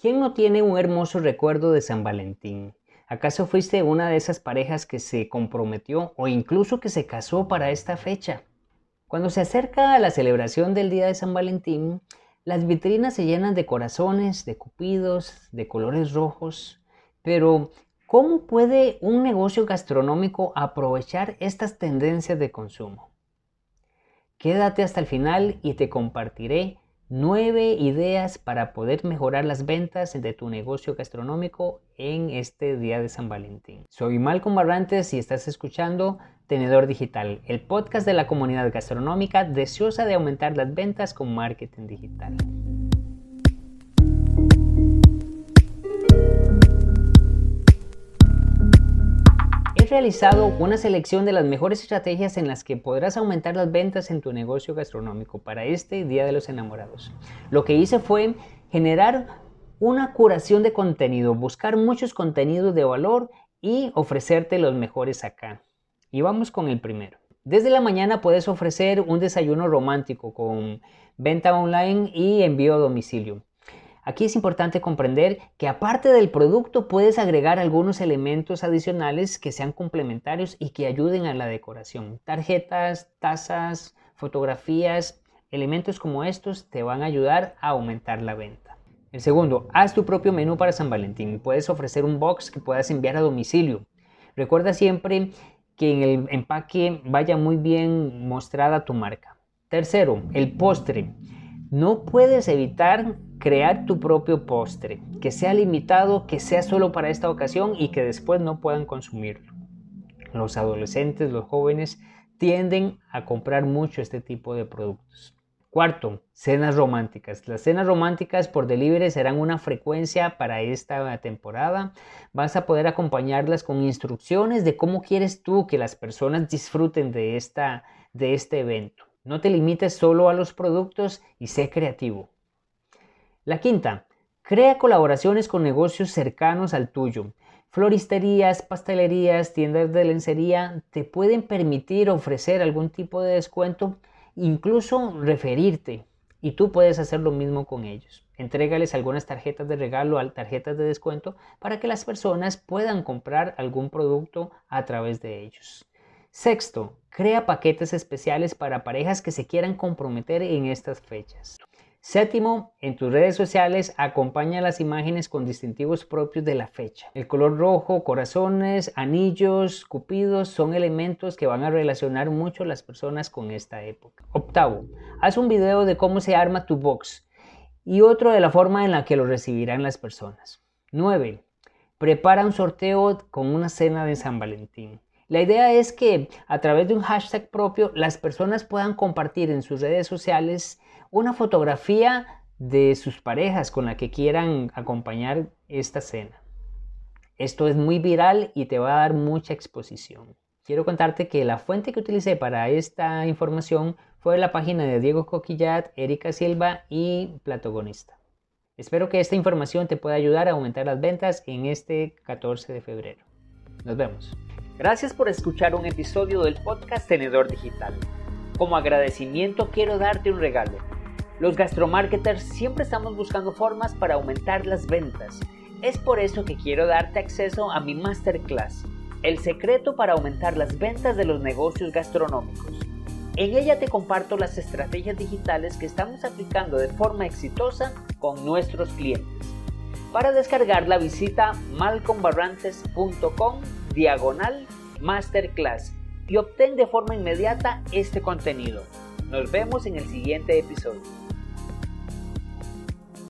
¿Quién no tiene un hermoso recuerdo de San Valentín? ¿Acaso fuiste una de esas parejas que se comprometió o incluso que se casó para esta fecha? Cuando se acerca la celebración del Día de San Valentín, las vitrinas se llenan de corazones, de cupidos, de colores rojos, pero ¿cómo puede un negocio gastronómico aprovechar estas tendencias de consumo? Quédate hasta el final y te compartiré Nueve ideas para poder mejorar las ventas de tu negocio gastronómico en este día de San Valentín. Soy Malcolm Barrantes y estás escuchando Tenedor Digital, el podcast de la comunidad gastronómica deseosa de aumentar las ventas con marketing digital. Realizado una selección de las mejores estrategias en las que podrás aumentar las ventas en tu negocio gastronómico para este Día de los Enamorados. Lo que hice fue generar una curación de contenido, buscar muchos contenidos de valor y ofrecerte los mejores acá. Y vamos con el primero. Desde la mañana puedes ofrecer un desayuno romántico con venta online y envío a domicilio. Aquí es importante comprender que aparte del producto puedes agregar algunos elementos adicionales que sean complementarios y que ayuden a la decoración. Tarjetas, tazas, fotografías, elementos como estos te van a ayudar a aumentar la venta. El segundo, haz tu propio menú para San Valentín. Puedes ofrecer un box que puedas enviar a domicilio. Recuerda siempre que en el empaque vaya muy bien mostrada tu marca. Tercero, el postre. No puedes evitar crear tu propio postre, que sea limitado, que sea solo para esta ocasión y que después no puedan consumirlo. Los adolescentes, los jóvenes tienden a comprar mucho este tipo de productos. Cuarto, cenas románticas. Las cenas románticas por delivery serán una frecuencia para esta temporada. Vas a poder acompañarlas con instrucciones de cómo quieres tú que las personas disfruten de, esta, de este evento. No te limites solo a los productos y sé creativo. La quinta, crea colaboraciones con negocios cercanos al tuyo. Floristerías, pastelerías, tiendas de lencería te pueden permitir ofrecer algún tipo de descuento, incluso referirte. Y tú puedes hacer lo mismo con ellos. Entrégales algunas tarjetas de regalo, tarjetas de descuento, para que las personas puedan comprar algún producto a través de ellos. Sexto, crea paquetes especiales para parejas que se quieran comprometer en estas fechas. Séptimo, en tus redes sociales acompaña las imágenes con distintivos propios de la fecha. El color rojo, corazones, anillos, cupidos son elementos que van a relacionar mucho las personas con esta época. Octavo, haz un video de cómo se arma tu box y otro de la forma en la que lo recibirán las personas. 9. Prepara un sorteo con una cena de San Valentín. La idea es que a través de un hashtag propio las personas puedan compartir en sus redes sociales una fotografía de sus parejas con la que quieran acompañar esta cena. Esto es muy viral y te va a dar mucha exposición. Quiero contarte que la fuente que utilicé para esta información fue la página de Diego Coquillat, Erika Silva y Platogonista. Espero que esta información te pueda ayudar a aumentar las ventas en este 14 de febrero. Nos vemos. Gracias por escuchar un episodio del podcast Tenedor Digital. Como agradecimiento quiero darte un regalo. Los gastromarketers siempre estamos buscando formas para aumentar las ventas. Es por eso que quiero darte acceso a mi masterclass, El secreto para aumentar las ventas de los negocios gastronómicos. En ella te comparto las estrategias digitales que estamos aplicando de forma exitosa con nuestros clientes. Para descargarla visita malcombarrantes.com diagonal masterclass y obtén de forma inmediata este contenido. Nos vemos en el siguiente episodio.